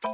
大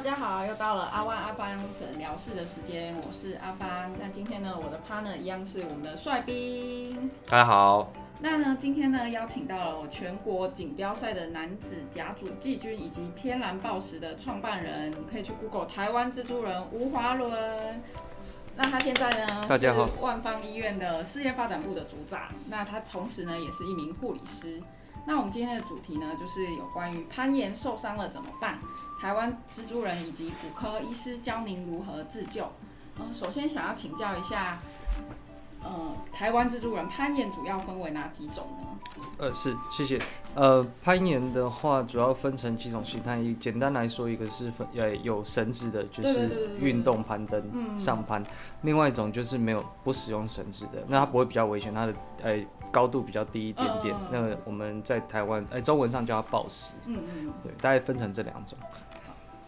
家好，又到了阿万阿芳诊疗室的时间，我是阿芳。那今天呢，我的 partner 一样是我们的帅兵。大家好，那呢，今天呢，邀请到了我全国锦标赛的男子甲组季军以及天然暴食的创办人，你可以去 Google 台湾蜘蛛人吴华伦。那他现在呢，大家好是万方医院的事业发展部的组长。那他同时呢，也是一名护理师。那我们今天的主题呢，就是有关于攀岩受伤了怎么办？台湾蜘蛛人以及骨科医师教您如何自救。嗯，首先想要请教一下，呃，台湾蜘蛛人攀岩主要分为哪几种呢？呃，是，谢谢。呃，攀岩的话，主要分成几种形态。一简单来说，一个是分呃有绳子的，就是运动攀登嗯上攀；另外一种就是没有不使用绳子的，那它不会比较危险，它的呃高度比较低一点点。那我们在台湾呃中文上叫它暴食，嗯嗯，对，大概分成这两种。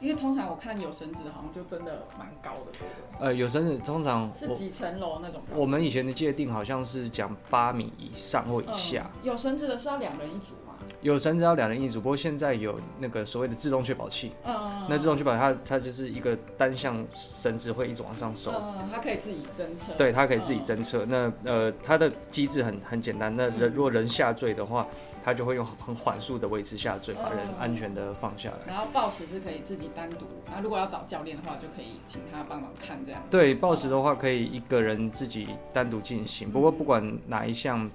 因为通常我看有绳子的，好像就真的蛮高的，对不呃，有绳子通常？是几层楼那种？我们以前的界定好像是讲八米以上或以下。嗯有绳子的是要两人一组吗？有绳子要两人一组，不过现在有那个所谓的自动确保器，嗯，那自动确保它它就是一个单向绳子会一直往上收，嗯，它可以自己侦测。对，它可以自己嗯侦测。那呃，它的机制很很简单，那人嗯如果人下坠的话，它就会用很缓速的维持下坠，把人嗯安全的放下来。然后暴食是可以自己单独，那如果要找教练的话，就可以请他帮忙看这样。对，暴食的话可以一个人自己单独进行，不过不管哪一项。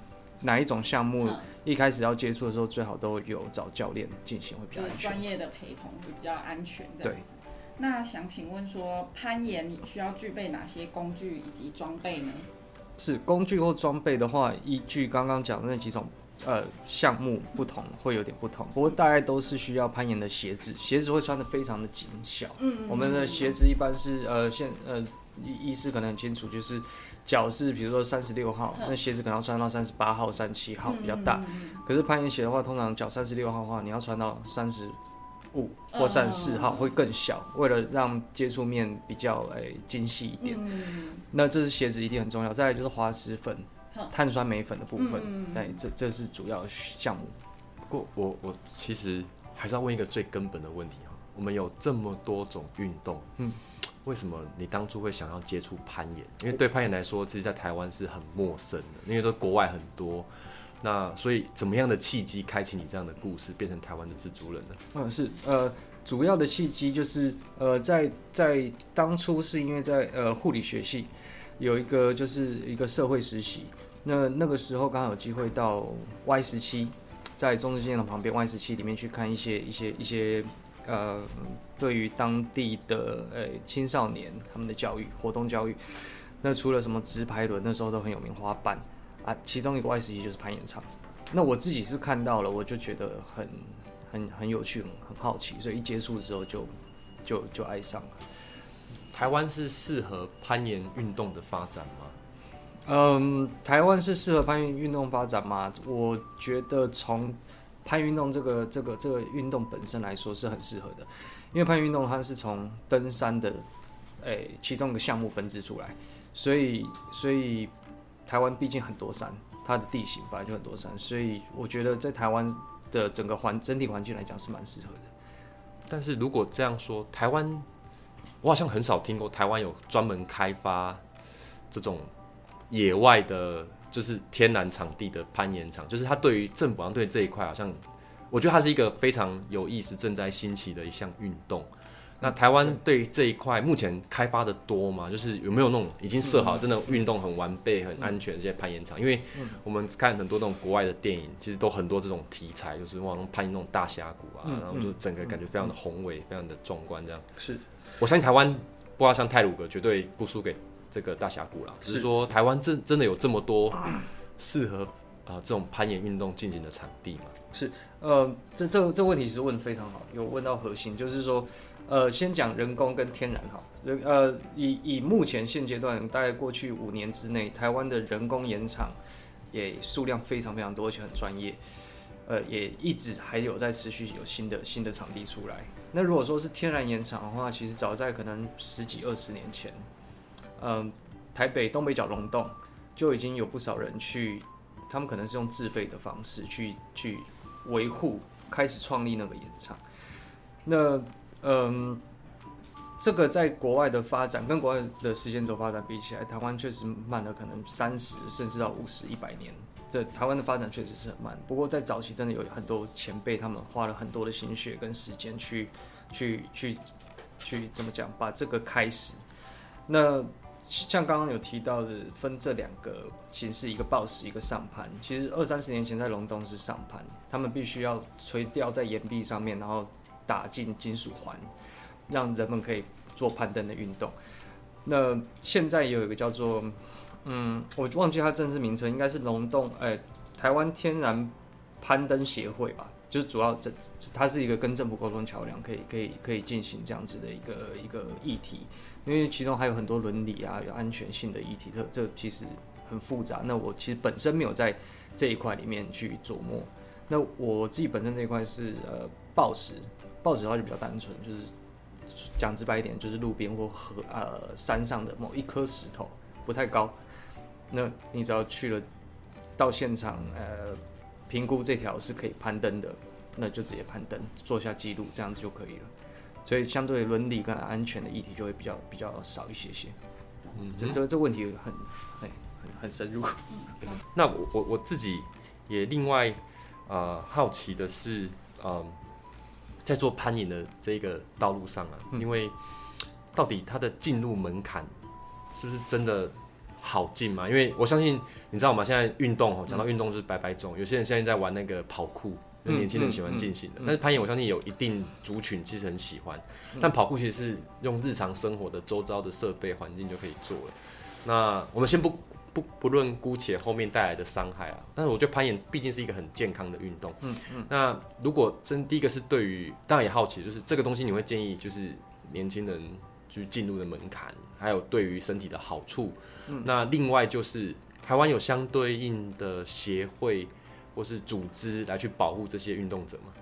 哪一种项目嗯一开始要接触的时候，最好都有找教练进行，会比较安全。专业的陪同会比较安全这样子。那想请问说，攀岩你需要具备哪些工具以及装备呢？是工具或装备的话，依据刚刚讲的那几种呃项目不同，会有点不同。不过大概都是需要攀岩的鞋子，鞋子会穿的非常的紧小。嗯我们的鞋子一般是呃现呃医医师可能很清楚，就是脚是比如说三十六号，嗯。那鞋子可能要穿到三十八号、三七号比较大。可是攀岩鞋的话，通常脚三十六号的话，你要穿到三十五嗯或三十四号会更小，为了让接触面比较诶、精细一点。嗯。那这是鞋子一定很重要，再来就是滑石粉、碳酸镁粉的部分，嗯对，这这是主要项目。不过我我其实还是要问一个最根本的问题哈，我们有这么多种运动，嗯嗯，为什么你当初会想要接触攀岩？因为对攀岩来说，其实在台湾是很陌生的，因为都国外很多。那所以怎么样的契机开启你这样的故事，变成台湾的蜘蛛人呢？嗯，是呃，主要的契机就是呃，在在当初是因为在呃护理学系有一个就是一个社会实习，那那个时候刚好有机会到 Y 十七，在中正纪念堂旁边 Y 十七里面去看一些一些一些呃，对于当地的呃青少年他们的教育活动教育，那除了什么直排轮，那时候都很有名花瓣啊，其中一个外事机就是攀岩场。那我自己是看到了，我就觉得很很很有趣，很好奇，所以一接触的时候就就就爱上了。台湾是适合攀岩运动的发展吗？嗯，台湾是适合攀岩运动发展吗？我觉得从攀运动这个这个这个运动本身来说是很适合的，因为攀岩运动它是从登山的诶、其中一个项目分支出来，所以所以台湾毕竟很多山，它的地形本来就很多山，所以我觉得在台湾的整个环整体环境来讲是蛮适合的。但是如果这样说，台湾我好像很少听过台湾有专门开发这种野外的，就是天然场地的攀岩场，就是它对于政府上对这一块好像，我觉得它是一个非常有意思、正在兴起的一项运动。那台湾对于这一块目前开发的多吗？就是有没有那种已经设好真的运动很完备、很安全的这些攀岩场？因为我们看很多那种国外的电影，其实都很多这种题材，就是往攀那种大峡谷啊，嗯然后就整个感觉非常的宏伟、非常的壮观这样。是我相信台湾不知道像泰鲁格绝对不输给这个大峡谷啦，只是是说台湾真真的有这么多适合啊、这种攀岩运动进行的场地嘛？是呃，这这这问题是问得非常好，有问到核心，就是说，呃，先讲人工跟天然好，人呃，以以目前现阶段，大概过去五年之内，台湾的人工盐场也数量非常非常多，而且很专业。呃，也一直还有在持续有新的新的场地出来。那如果说是天然盐场的话，其实早在可能十几二十年前，嗯、台北东北角龙洞就已经有不少人去，他们可能是用自费的方式去去维护，开始创立那个岩场。那嗯，这个在国外的发展跟国外的时间轴发展比起来，台湾确实慢了可能三十甚至到五十一百年。这台湾的发展确实是很慢，不过在早期真的有很多前辈，他们花了很多的心血跟时间去去去去怎么讲，把这个开始。那像刚刚有提到的，分这两个形式，一个抱石，一个上攀。其实二三十年前在龙洞是上攀，他们必须要垂吊在岩壁上面，然后打进金属环，让人们可以做攀登的运动。那现在也有一个叫做，嗯，我忘记它正式名称，应该是龙洞，哎、台湾天然攀登协会吧，就是主要这它是一个跟政府沟通桥梁，可以可以可以进行这样子的一个一个议题，因为其中还有很多伦理啊、有安全性的议题，这这其实很复杂。那我其实本身没有在这一块里面去琢磨。那我自己本身这一块是呃暴石，暴石的话就比较单纯，就是讲直白一点，就是路边或河呃山上的某一颗石头，不太高。那你只要去了到现场，呃，评估这条是可以攀登的，那就直接攀登，做下记录，这样子就可以了。所以相对伦理跟安全的议题就会比较比较少一些些。嗯这这这问题很很很很深入。那我我我自己也另外呃好奇的是，嗯、在做攀岩的这个道路上啊，嗯因为到底它的进入门槛是不是真的好进嘛？因为我相信你知道吗？现在运动哦，讲到运动就是百百种，有些人现在在玩那个跑酷。年轻人喜欢进行的，但是攀岩我相信有一定族群其实很喜欢，但跑酷其实是用日常生活的周遭的设备环境就可以做了。那我们先不不不论姑且后面带来的伤害啊，但是我觉得攀岩毕竟是一个很健康的运动。嗯嗯。那如果真第一个是对于，当然也好奇，就是这个东西你会建议就是年轻人去进入的门槛，还有对于身体的好处。嗯那另外就是台湾有相对应的协会或是组织来去保护这些运动者吗？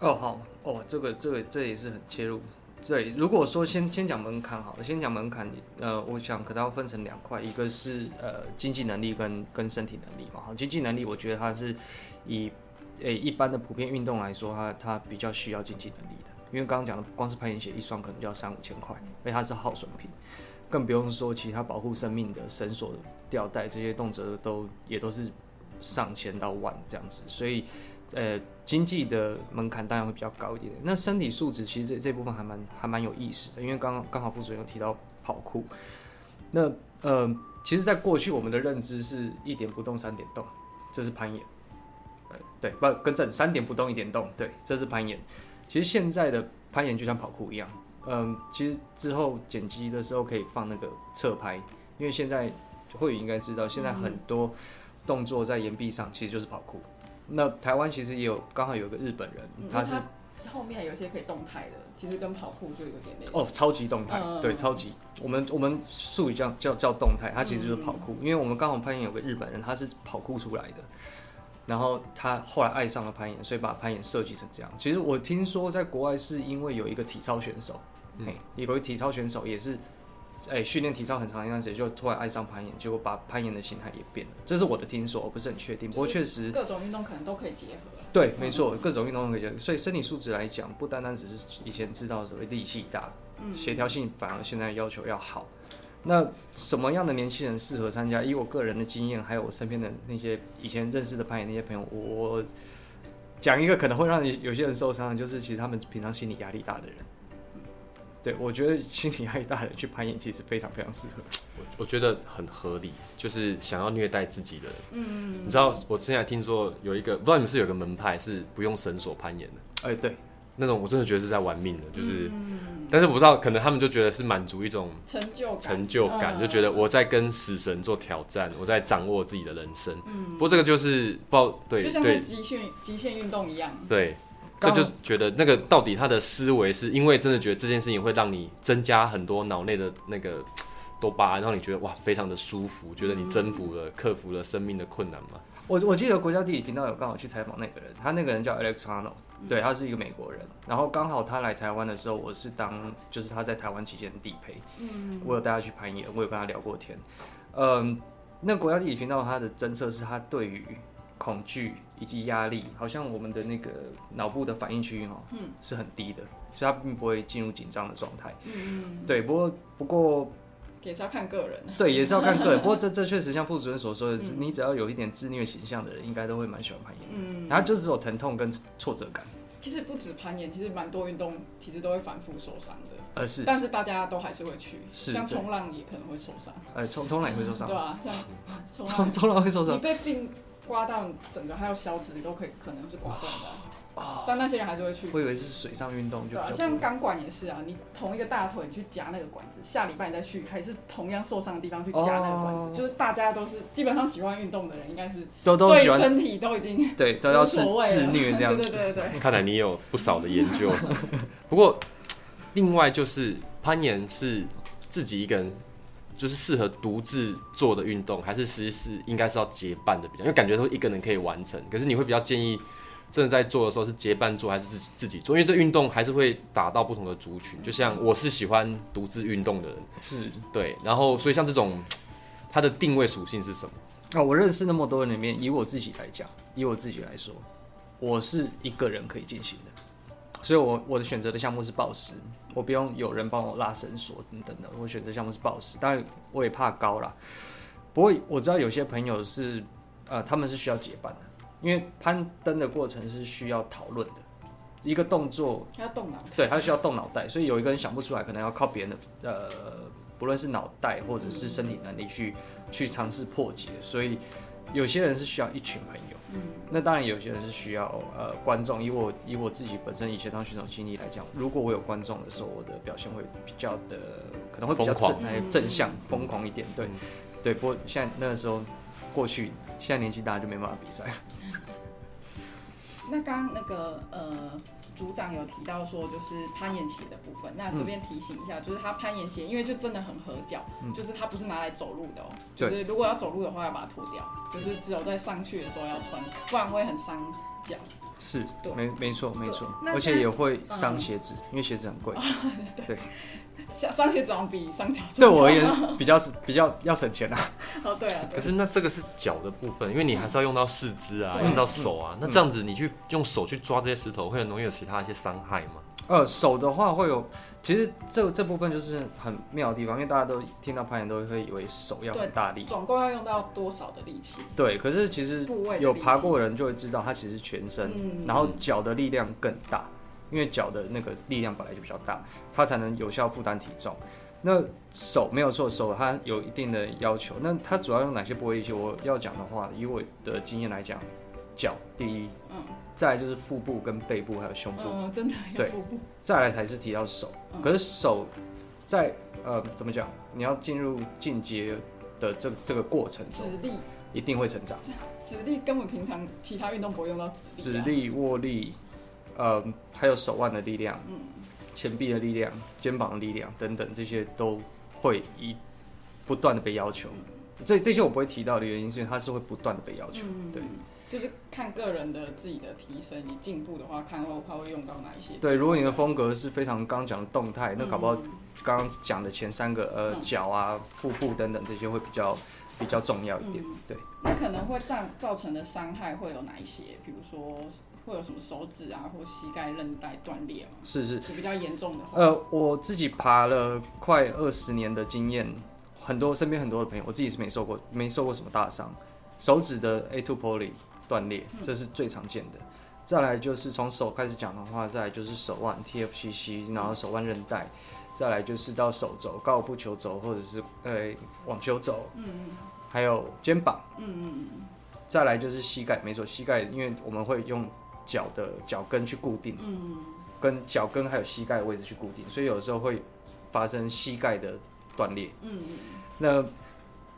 哦，好，哦，这个这个这也是很切入。对，如果说先先讲门槛好了，先讲门槛，呃，我想可能要分成两块，一个是呃经济能力跟跟身体能力嘛。好，经济能力我觉得它是以诶、一般的普遍运动来说，它它比较需要经济能力的，因为刚刚讲的光是攀岩鞋一双可能就要三五千块，因为它是耗损品，更不用说其他保护生命的绳索、吊带这些动辄都也都是上千到万这样子，所以呃经济的门槛当然会比较高一点。那身体素质其实这这部分还蛮还蛮有意思的，因为刚刚好副主任有提到跑酷，那呃其实，在过去我们的认知是一点不动三点动，这是攀岩。呃，对，不更正，三点不动一点动，对，这是攀岩。其实现在的攀岩就像跑酷一样，嗯，其实之后剪辑的时候可以放那个侧拍，因为现在会应该知道，现在很多动作在岩壁上其实就是跑酷。那台湾其实也有刚好有个日本人，嗯他是后面有一些可以动态的，其实跟跑酷就有点类似。哦，超级动态，嗯对，超级。我们我们术语叫叫叫动态，它其实就是跑酷。因为我们刚好攀岩有个日本人，他是跑酷出来的，然后他后来爱上了攀岩，所以把攀岩设计成这样。其实我听说在国外是因为有一个体操选手，嗯哎、有个体操选手也是。哎，训练体操很长一段时间，就突然爱上攀岩，结果把攀岩的心态也变了。这是我的听说，我不是很确定。不过确实，各种运动可能都可以结合。对，没错，各种运动都可以结合。所以身体素质来讲，不单单只是以前知道所谓力气大，嗯协调性反而现在要求要好。那什么样的年轻人适合参加？以我个人的经验，还有我身边的那些以前认识的攀岩那些朋友，我讲一个可能会让你有些人受伤的，就是其实他们平常心理压力大的人。对，我觉得心理压力大的人去攀岩，其实非常非常适合。我我觉得很合理，就是想要虐待自己的人。嗯，你知道我之前还听说有一个，不知道你们是有个门派是不用绳索攀岩的，哎、对，那种我真的觉得是在玩命的，就是，嗯但是我不知道，可能他们就觉得是满足一种成就感，成就感，嗯就觉得我在跟死神做挑战，我在掌握自己的人生。嗯不过这个就是不知道，对就像对极限极限运动一样。对，这就觉得那个到底他的思维是因为真的觉得这件事情会让你增加很多脑内的那个多巴胺，让你觉得哇非常的舒服，觉得你征服了、克服了生命的困难嘛？我我记得国家地理频道有刚好去采访那个人，他那个人叫 Alex Hano，对他是一个美国人，然后刚好他来台湾的时候，我是当就是他在台湾期间的地陪，嗯，我有带他去攀岩，我有跟他聊过天，嗯，那国家地理频道他的侦测是他对于恐惧以及压力，好像我们的那个脑部的反应区域哈，嗯。是很低的，所以他并不会进入紧张的状态。嗯，对，不过不过也是要看个人。对也是要看个人，不过这这确实像副主任所说的，嗯。你只要有一点自虐倾向的人，应该都会蛮喜欢攀岩。嗯，然后就只有疼痛跟挫折感，其实不止攀岩，其实蛮多运动其实都会反复受伤的，呃是。但是大家都还是会去，像是像冲浪也可能会受伤，呃冲冲浪也会受伤。对，啊？像冲冲浪，会受伤。你伤，被 fin 刮到整个还有小指，你都可以可能是刮断的啊，哦但那些人还是会去。我以为是水上运动就对像钢管也是啊，你同一个大腿去夹那个管子，下礼拜你再去，还是同样受伤的地方去夹那个管子，哦。就是大家都是基本上喜欢运动的人，应该是都都对身体都已经对都要自自虐这样。对子，对对对，看来你有不少的研究。不过，另外就是攀岩是自己一个人，就是适合独自做的运动，还是其实是应该是要结伴的比较？因为感觉说一个人可以完成，可是你会比较建议真的在做的时候是结伴做，还是自己自己做？因为这运动还是会打到不同的族群。就像我是喜欢独自运动的人，是对，然后所以像这种它的定位属性是什么？啊，我认识那么多人里面，以我自己来讲，以我自己来说，我是一个人可以进行的，所以我我的选择的项目是暴食，我不用有人帮我拉绳索等等的，我选择项目是暴食，当然我也怕高啦，不过我知道有些朋友是呃他们是需要结伴的，因为攀登的过程是需要讨论的，一个动作要动脑。对，他需要动脑袋，所以有一个人想不出来，可能要靠别人的呃，不论是脑袋或者是身体能力去去尝试破解。所以有些人是需要一群朋友，嗯，那当然有些人是需要呃观众。以我以我自己本身以前当选手经历来讲，如果我有观众的时候，我的表现会比较的可能会比较正正向疯狂一点。对嗯对，不过现在那个时候过去，现在年纪大就没办法比赛。那刚刚那个呃。组长有提到说，就是攀岩鞋的部分。那这边提醒一下，就是他攀岩鞋，因为就真的很合脚，嗯。就是它不是拿来走路的哦、对。就是如果要走路的话，要把它脱掉，就是只有在上去的时候要穿，不然会很伤脚。是对，没没错没错，而且也会伤嗯。鞋子，因为鞋子很贵。伤伤鞋子好像比上脚对我而言，比较是比较要省钱啊。哦，对啊，可是那这个是脚的部分，因为你还是要用到四肢啊，用到手啊。那这样子你去用手去抓这些石头，会很容易有其他一些伤害吗？呃，手的话会有，其实这这部分就是很妙的地方，因为大家都听到攀岩都会以为手要很大力，总共要用到多少的力气？对，可是其实有爬过的人就会知道，它其实全身，嗯然后脚的力量更大，因为脚的那个力量本来就比较大，它才能有效负担体重。那手没有错，手它有一定的要求。那它主要用哪些部位力气？我要讲的话，以我的经验来讲，脚第一，嗯再来就是腹部跟背部还有胸部，嗯，真的有对腹部，再来才是提到手。嗯可是手在呃怎么讲？你要进入进阶的这这个过程中，指力，一定会成长。指力根本平常其他运动不会用到指力、啊。指力、握力，呃，还有手腕的力量、嗯，前臂的力量、肩膀的力量等等，这些都会一不断的被要求。这这些我不会提到的原因，是因为它是会不断的被要求。嗯对，就是看个人的自己的提升，你进步的话，看会他会用到哪一些。对，如果你的风格是非常刚讲的动态，那搞不好嗯刚刚讲的前三个呃嗯脚啊、腹部等等这些会比较比较重要一点。嗯对，那可能会造造成的伤害会有哪一些？比如说会有什么手指啊或膝盖韧带断裂吗？是是。就比较严重的话，呃，我自己爬了快二十年的经验，很多身边很多的朋友，我自己是没受过没受过什么大伤，手指的 A two poly 断裂，这是最常见的。再来就是从手开始讲的话，再来就是手腕 TFCC，然后手腕韧带，再来就是到手肘、高尔夫球肘或者是呃网球肘，嗯还有肩膀，嗯嗯嗯再来就是膝盖，没错，膝盖因为我们会用脚的脚跟去固定，嗯跟脚跟还有膝盖的位置去固定，所以有时候会发生膝盖的断裂。嗯嗯那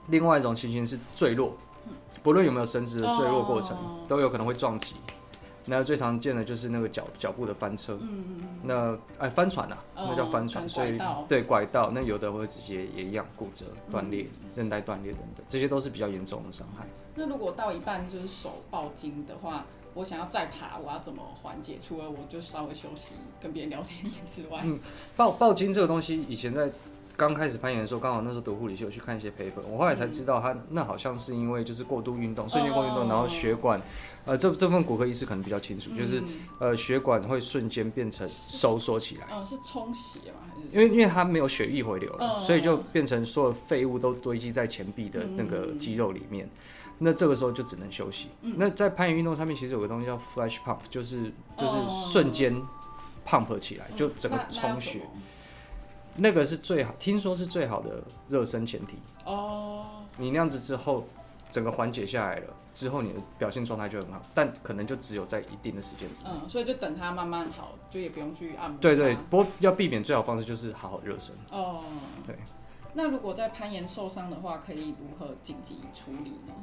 另外一种情形是坠落，不论有没有绳子的坠落过程，哦都有可能会撞击。那最常见的就是那个脚脚步的翻车，嗯嗯那哎翻船啊，哦那叫翻船，所以对拐道，那有的会直接也一样骨折、断裂、嗯韧带断裂等等，这些都是比较严重的伤害。那如果到一半就是手爆筋的话，我想要再爬，我要怎么缓解？除了我就稍微休息、跟别人聊天之外，嗯爆爆筋这个东西，以前在刚开始攀岩的时候，刚好那时候读护理系，我去看一些 paper，我后来才知道，它那好像是因为就是过度运动，瞬间过度运动，然后血管，呃，这这份骨科医师可能比较清楚，就是呃血管会瞬间变成收缩起来，嗯，是充血吗？还是因为因为它没有血液回流了，嗯所以就变成所有废物都堆积在前臂的那个肌肉里面。那这个时候就只能休息。那在攀岩运动上面，其实有个东西叫 flash pump，就是就是哦瞬间 pump 起来，就整个充血。那个是最好，听说是最好的热身前提。哦，你那样子之后，整个缓解下来了之后，你的表现状态就很好，但可能就只有在一定的时间之内。嗯，所以就等它慢慢好，就也不用去按摩。对对，，不过要避免最好方式就是好好热身。哦，对。那如果在攀岩受伤的话，可以如何紧急处理呢？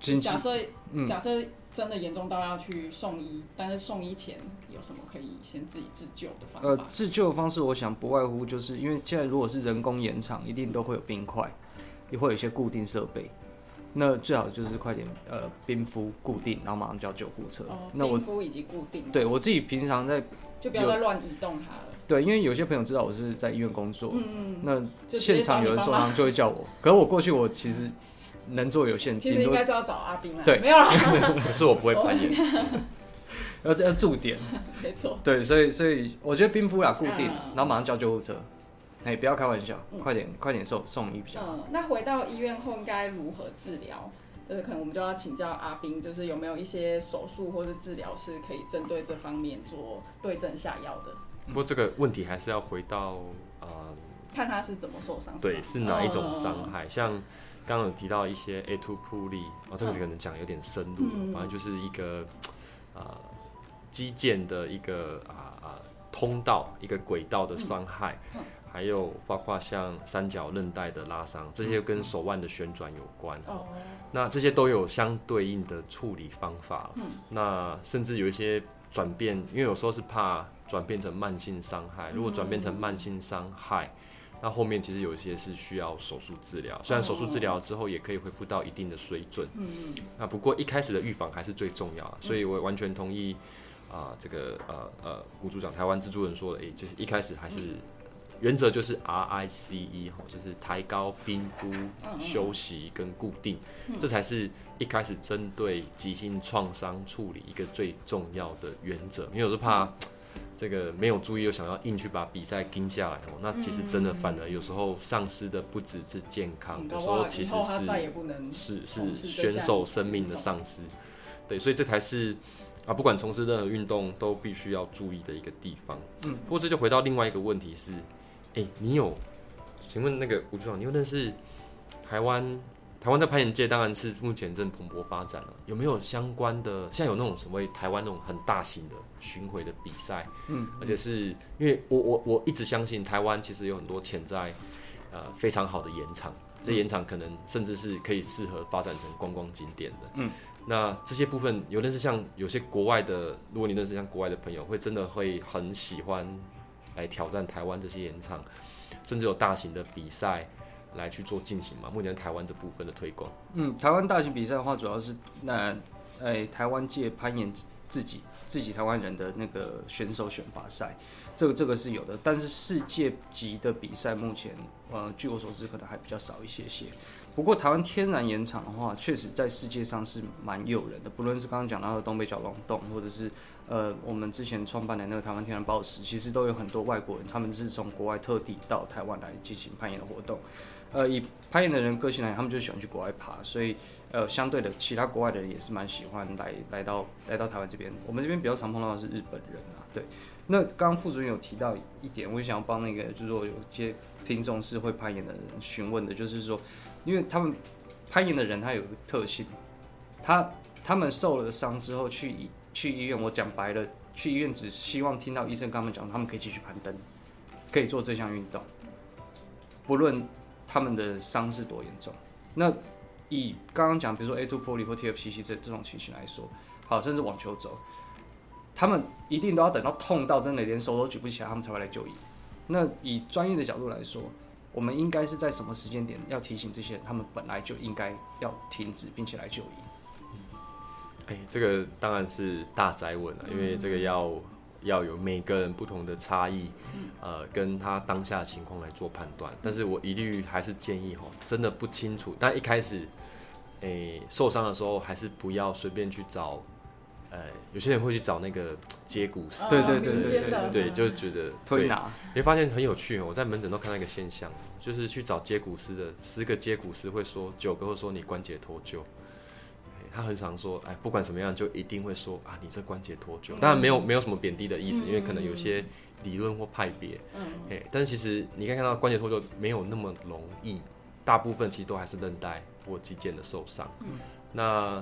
假设嗯假设真的严重到要去送医，但是送医前有什么可以先自己自救的方呃，自救的方式，我想不外乎就是因为现在如果是人工延长，一定都会有冰块，也会有一些固定设备。那最好就是快点呃冰敷固定，然后马上叫救护车。哦，那我冰敷以及固定，对我自己平常在就不要再乱移动它了。对，因为有些朋友知道我是在医院工作，嗯嗯，那现场有人受伤就会叫我，可是我过去我其实能做有限，其实应该是要找阿兵啦。对没有啦，可是我不会攀岩，要要驻点。没错。对，所以所以我觉得冰敷啦固定，嗯然后马上叫救护车。哎，不要开玩笑，嗯快点快点送送医比较好。嗯，那回到医院后应该如何治疗？就是可能我们就要请教阿兵，就是有没有一些手术或是治疗是可以针对这方面做对症下药的，不过这个问题还是要回到呃，看他是怎么受伤。对，是哪一种伤嗯害？像刚刚有提到一些 A two 铺力，哦，这个可能讲有点深入反正就是一个呃肌腱的一个啊啊、通道、一个轨道的伤害，嗯还有包括像三角韧带的拉伤，这些跟手腕的旋转有关。哦，那这些都有相对应的处理方法。嗯那甚至有一些转变，因为有时候是怕转变成慢性伤害。如果转变成慢性伤害，那后面其实有一些是需要手术治疗。虽然手术治疗之后也可以恢复到一定的水准，嗯那不过一开始的预防还是最重要的。所以我完全同意啊、这个呃呃吴组长台湾蜘蛛人说的，诶、就是一开始还是。原则就是 R I C E 哈，就是抬高、冰敷、嗯休息跟固定，这才是一开始针对急性创伤处理一个最重要的原则。因为有时候怕这个没有注意，又想要硬去把比赛盯下来哦，那其实真的反而有时候丧失的不只是健康，有时候其实是是是选手生命的丧失。对，所以这才是啊，不管从事任何运动都必须要注意的一个地方。嗯，不过这就回到另外一个问题是，哎、你有？请问那个吴局长，你有认识台湾？台湾在攀岩界当然是目前正蓬勃发展了，有没有相关的？现在有那种所谓台湾那种很大型的巡回的比赛，嗯，而且是因为我我我一直相信台湾其实有很多潜在呃非常好的岩场，这些岩场可能甚至是可以适合发展成观光景点的。嗯，那这些部分有认识像有些国外的，如果你认识像国外的朋友，会真的会很喜欢来挑战台湾这些岩场，甚至有大型的比赛来去做进行嘛？目前台湾这部分的推广，嗯，台湾大型比赛的话，主要是那呃台湾界攀岩自己自己台湾人的那个选手选拔赛，这个这个是有的，但是世界级的比赛目前呃据我所知可能还比较少一些些。不过台湾天然岩场的话，确实在世界上是蛮诱人的，不论是刚刚讲到的东北角龙洞，或者是呃我们之前创办的那个台湾天然宝石，其实都有很多外国人，他们是从国外特地到台湾来进行攀岩的活动。呃，以攀岩的人个性来讲，他们就喜欢去国外爬，所以呃，相对的，其他国外的人也是蛮喜欢来来到来到台湾这边。我们这边比较常碰到的是日本人啊，对。那刚刚副主任有提到一点，我就想要帮那个，就是说有些听众是会攀岩的人询问的，就是说，因为他们攀岩的人他有一个特性，他他们受了伤之后去医去医院，我讲白了，去医院只希望听到医生跟他们讲，他们可以继续攀登，可以做这项运动，不论他们的伤是多严重。那以刚刚讲，比如说 A two poly 或 TFCC 这这种情形来说，好，甚至网球肘，他们一定都要等到痛到真的连手都举不起来，他们才会来就医。那以专业的角度来说，我们应该是在什么时间点要提醒这些人，他们本来就应该要停止并且来就医。哎、这个当然是大宅问了，因为这个要要有每个人不同的差异，呃，跟他当下的情况来做判断。但是我一律还是建议哦，真的不清楚，但一开始，诶、受伤的时候还是不要随便去找，呃，有些人会去找那个接骨师，对对对民对对对，就是觉得对。推拿，你会发现很有趣哦，我在门诊都看到一个现象，就是去找接骨师的十个接骨师会说九个会说你关节脱臼，哎他很常说，哎，不管怎么样就一定会说啊，你这关节脱臼。当然没有没有什么贬低的意思，因为可能有些理论或派别，嗯，哎，但是其实你可以看到关节脱臼没有那么容易，大部分其实都还是韧带或肌腱的受伤。那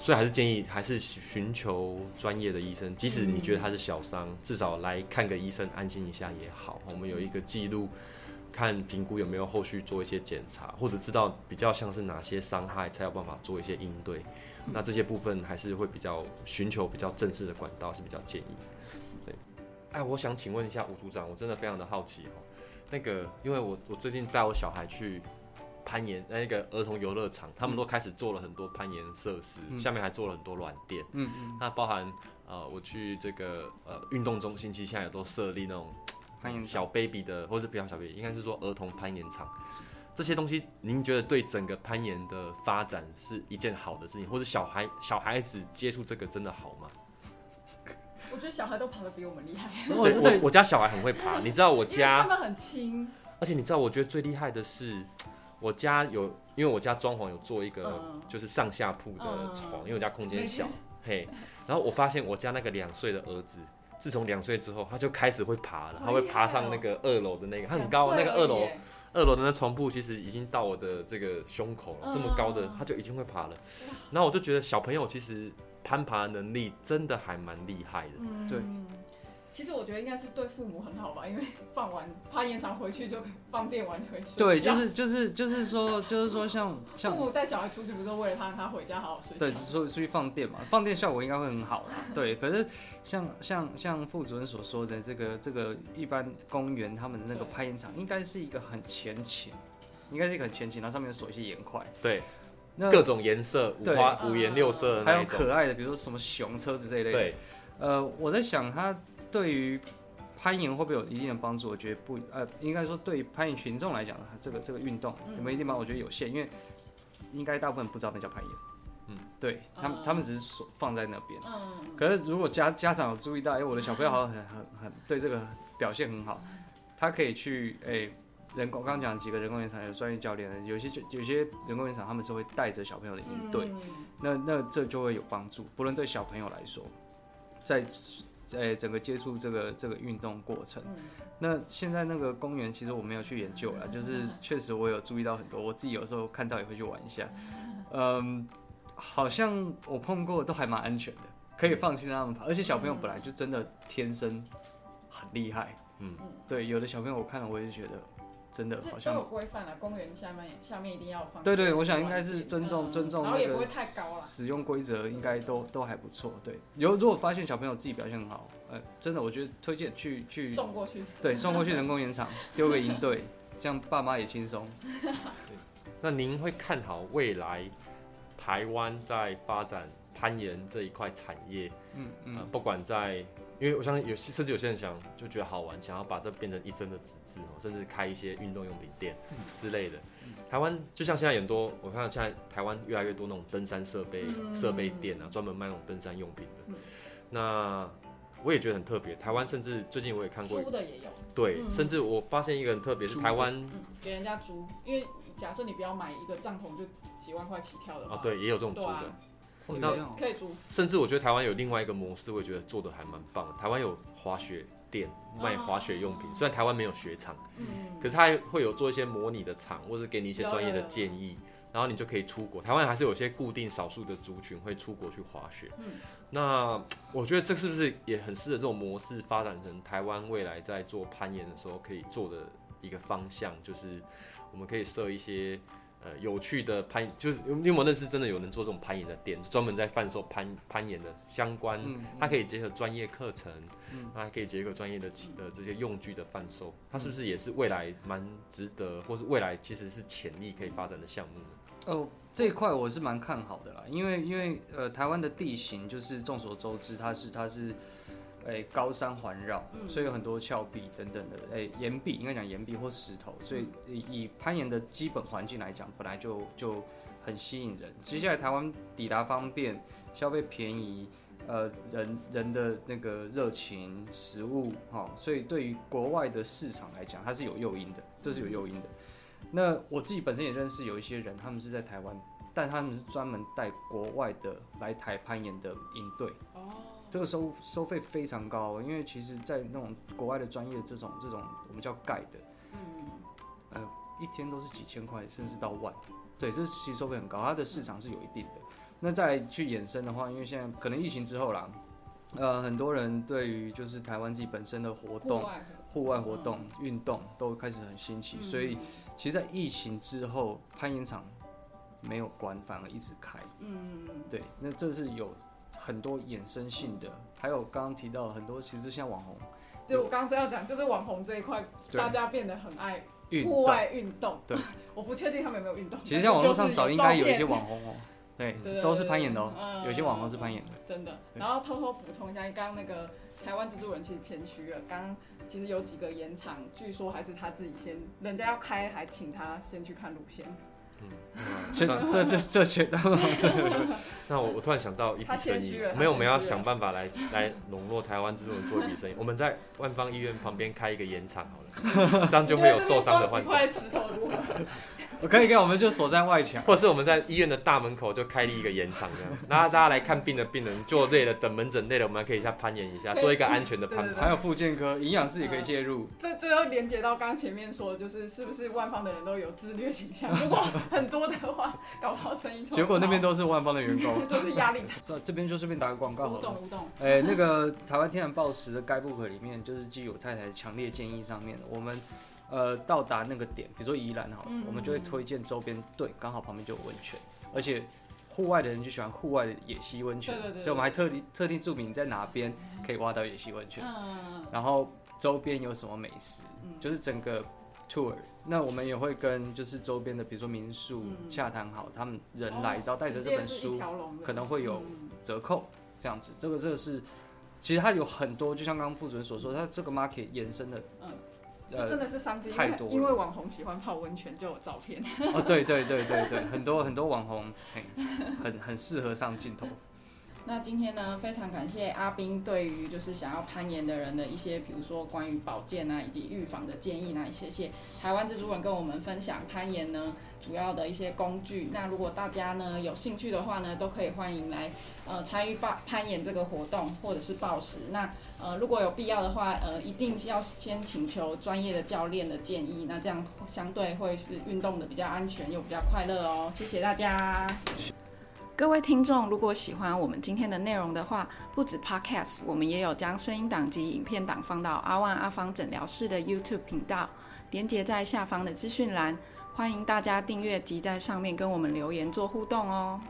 所以还是建议还是寻求专业的医生，即使你觉得他是小伤，至少来看个医生安心一下也好。我们有一个记录，看评估有没有后续做一些检查，或者知道比较像是哪些伤害，才有办法做一些应对。那这些部分还是会比较寻求比较正式的管道是比较建议。对，哎，我想请问一下吴组长，我真的非常的好奇哦，那个因为我我最近带我小孩去攀岩那个儿童游乐场，他们都开始做了很多攀岩设施，嗯下面还做了很多软垫。嗯嗯，那包含呃，我去这个呃运动中心，其实现在也都设立那种攀岩小 baby 的，或是不要小 baby，应该是说儿童攀岩场。这些东西，您觉得对整个攀岩的发展是一件好的事情，或者小孩小孩子接触这个真的好吗？我觉得小孩都爬得比我们厉害，我我我家小孩很会爬，你知道我家他，们很轻，而且你知道我觉得最厉害的是，我家有因为我家装潢有做一个嗯。就是上下铺的嗯。床，因为我家空间小没，嘿，然后我发现我家那个两岁的儿子，自从两岁之后，他就开始会爬了，他会爬上那个二楼的那个，他很高，那个二楼二楼的那床铺其实已经到我的这个胸口了，这么高的嗯他就已经会爬了。然后我就觉得小朋友其实攀爬能力真的还蛮厉害的。嗯对。其实我觉得应该是对父母很好吧，因为放完攀岩场回去就放电完就可以睡对，就是就是就是说就是说像像父母带小孩出去，不是为了他让他回家好好睡觉。对，出出去放电嘛，放电效果应该会很好啦。对，可是像像像副主任所说的，这个这个一般公园他们的那个对攀岩场，应该是一个很前倾，应该是一个很前倾，然后上面锁一些岩块，对，那各种颜色，五对花五颜六色的还。有可爱的，比如说什么熊车子这一类的。对，呃，我在想它对于攀岩会不会有一定的帮助？我觉得不，呃，应该说对于攀岩群众来讲，这个这个运动嗯有没有一定帮助？我觉得有限，因为应该大部分不知道那叫攀岩。嗯，对他们，嗯他们只是说放在那边。嗯，可是如果家家长有注意到，哎、我的小朋友好像很很很对这个表现很好，他可以去哎、人工刚刚讲几个人工园场有专业教练的，有些就有些人工园场他们是会带着小朋友的应对，嗯那那这就会有帮助，不论对小朋友来说，在在整个接触这个这个运动过程。嗯那现在那个公园，其实我没有去研究了，就是确实我有注意到很多，我自己有时候看到也会去玩一下。嗯，好像我碰过都还蛮安全的，可以放心让他们跑，而且小朋友本来就真的天生很厉害。嗯，对，有的小朋友我看了，我也是觉得真的这都有，规范了，公园下面下面一定要放。对对，我想应该是尊重嗯尊重那个也不会太高了。使用规则，应该都都还不错。对，有如果发现小朋友自己表现很好，呃，真的我觉得推荐去去送过去，对送过去人工园场丢个营队，这样爸妈也轻松。那您会看好未来台湾在发展攀岩这一块产业？嗯呃，嗯，不管在，因为我相信有些甚至有些人想就觉得好玩，想要把这变成一生的职志哦，甚至开一些运动用品店之类的。台湾就像现在很多，我看到现在台湾越来越多那种登山设备嗯。设备店啊，专门卖那种登山用品的。嗯。那我也觉得很特别，台湾甚至最近我也看过，租的也有，对，嗯。甚至我发现一个很特别，是台湾嗯，给人家租，因为假设你不要买一个帐篷就几万块起跳的话，啊，对，也有这种租的。哦那可以租，甚至我觉得台湾有另外一个模式，我也觉得做的还蛮棒的。台湾有滑雪店卖滑雪用品，虽然台湾没有雪场，嗯，可是它会有做一些模拟的场，或是给你一些专业的建议，然后你就可以出国。台湾还是有些固定少数的族群会出国去滑雪。嗯那我觉得这是不是也很适合这种模式发展成台湾未来在做攀岩的时候可以做的一个方向，就是我们可以设一些。呃，有趣的攀，就是你有没有认识真的有人做这种攀岩的店，专门在贩售攀攀岩的相关嗯，它可以结合专业课程，嗯它还可以结合专业的其呃这些用具的贩售，它是不是也是未来蛮值得，或是未来其实是潜力可以发展的项目呢？哦，这一块我是蛮看好的啦，因为因为呃，台湾的地形就是众所周知，它是它是，诶、高山环绕，嗯所以有很多峭壁等等的，诶、岩壁应该讲岩壁或石头，所以以以攀岩的基本环境来讲，本来就就很吸引人。接下来台湾抵达方便，消费便宜。呃，人人的那个热情、食物，哈、所以对于国外的市场来讲，它是有诱因的，这是有诱因的。那我自己本身也认识有一些人，他们是在台湾，但他们是专门带国外的来台攀岩的营队，哦，这个收收费非常高，因为其实，在那种国外的专业这种这种我们叫盖的，嗯，呃，一天都是几千块，甚至到万，对，这其实收费很高，它的市场是有一定的。那再去衍生的话，因为现在可能疫情之后啦，呃，很多人对于就是台湾自己本身的活动、户外活动、运动都开始很兴起，所以其实，在疫情之后，攀岩场没有关，反而一直开。嗯，对，那这是有很多衍生性的，还有刚刚提到很多，其实像网红就我刚刚正要讲，就是网红这一块，大家变得很爱户外运动。对，我不确定他们有没有运动。其实像网络上就是早应该有一些网红哦、对对对，都是攀岩的哦、嗯有些网红是攀岩的。真的。然后偷偷补充一下，刚刚那个台湾蜘蛛人其实谦虚了，刚刚其实有几个演场，据说还是他自己先，人家要开还请他先去看路线。这这这这全都 那我我突然想到一笔生意没有，我们要想办法来来笼络台湾这种人做一笔生意。我们在万方医院旁边开一个盐场好了，这样就会有受伤的患者。几块石头如何？我可以跟我们就锁在外墙，或者是我们在医院的大门口就开立一个盐场，这样，那大家来看病的病人做累了，等门诊累了，我们还可以下攀岩一下，做一个安全的攀爬。还有复健科、营养师也可以介入。这最后连接到刚前面说的，就是是不是万方的人都有自虐倾向？如果很多的话，搞不好生意就结果那边都都是万方的员工。都是压力 这边就顺便打个广告好了无动。无动，哎、那个台湾天然报时的该 book 里面，就是基于我太太的强烈建议上面，我们呃到达那个点，比如说宜兰好了，嗯。我们就会推荐周边，对，刚好旁边就有温泉，而且户外的人就喜欢户外的野溪温泉，所以我们还特地特地注明在哪边可以挖到野溪温泉，嗯。然后周边有什么美食，嗯。就是整个 tour。那我们也会跟就是周边的，比如说民宿嗯。洽谈好，他们人来，只要带着这本书，可能会有嗯。折扣这样子。这个这个是，其实它有很多，就像刚刚副主任所说，它这个 market 延伸的，嗯这真的是商机，因为太多因为网红喜欢泡温泉，就有照片。哦，对对对对对，很多很多网红，很，很很适合上镜头。那今天呢，非常感谢阿斌对于就是想要攀岩的人的一些，比如说关于保健啊以及预防的建议呢，也谢谢台湾蜘蛛人跟我们分享攀岩呢主要的一些工具。那如果大家呢有兴趣的话呢，都可以欢迎来呃参与攀攀岩这个活动或者是报时。那呃如果有必要的话，呃一定要先请求专业的教练的建议，那这样相对会是运动的比较安全又比较快乐哦。谢谢大家。各位听众，如果喜欢我们今天的内容的话，不止 Podcast，我们也有将声音档及影片档放到阿万阿芳诊疗室的 YouTube 频道，连接在下方的资讯栏，欢迎大家订阅及在上面跟我们留言做互动哦。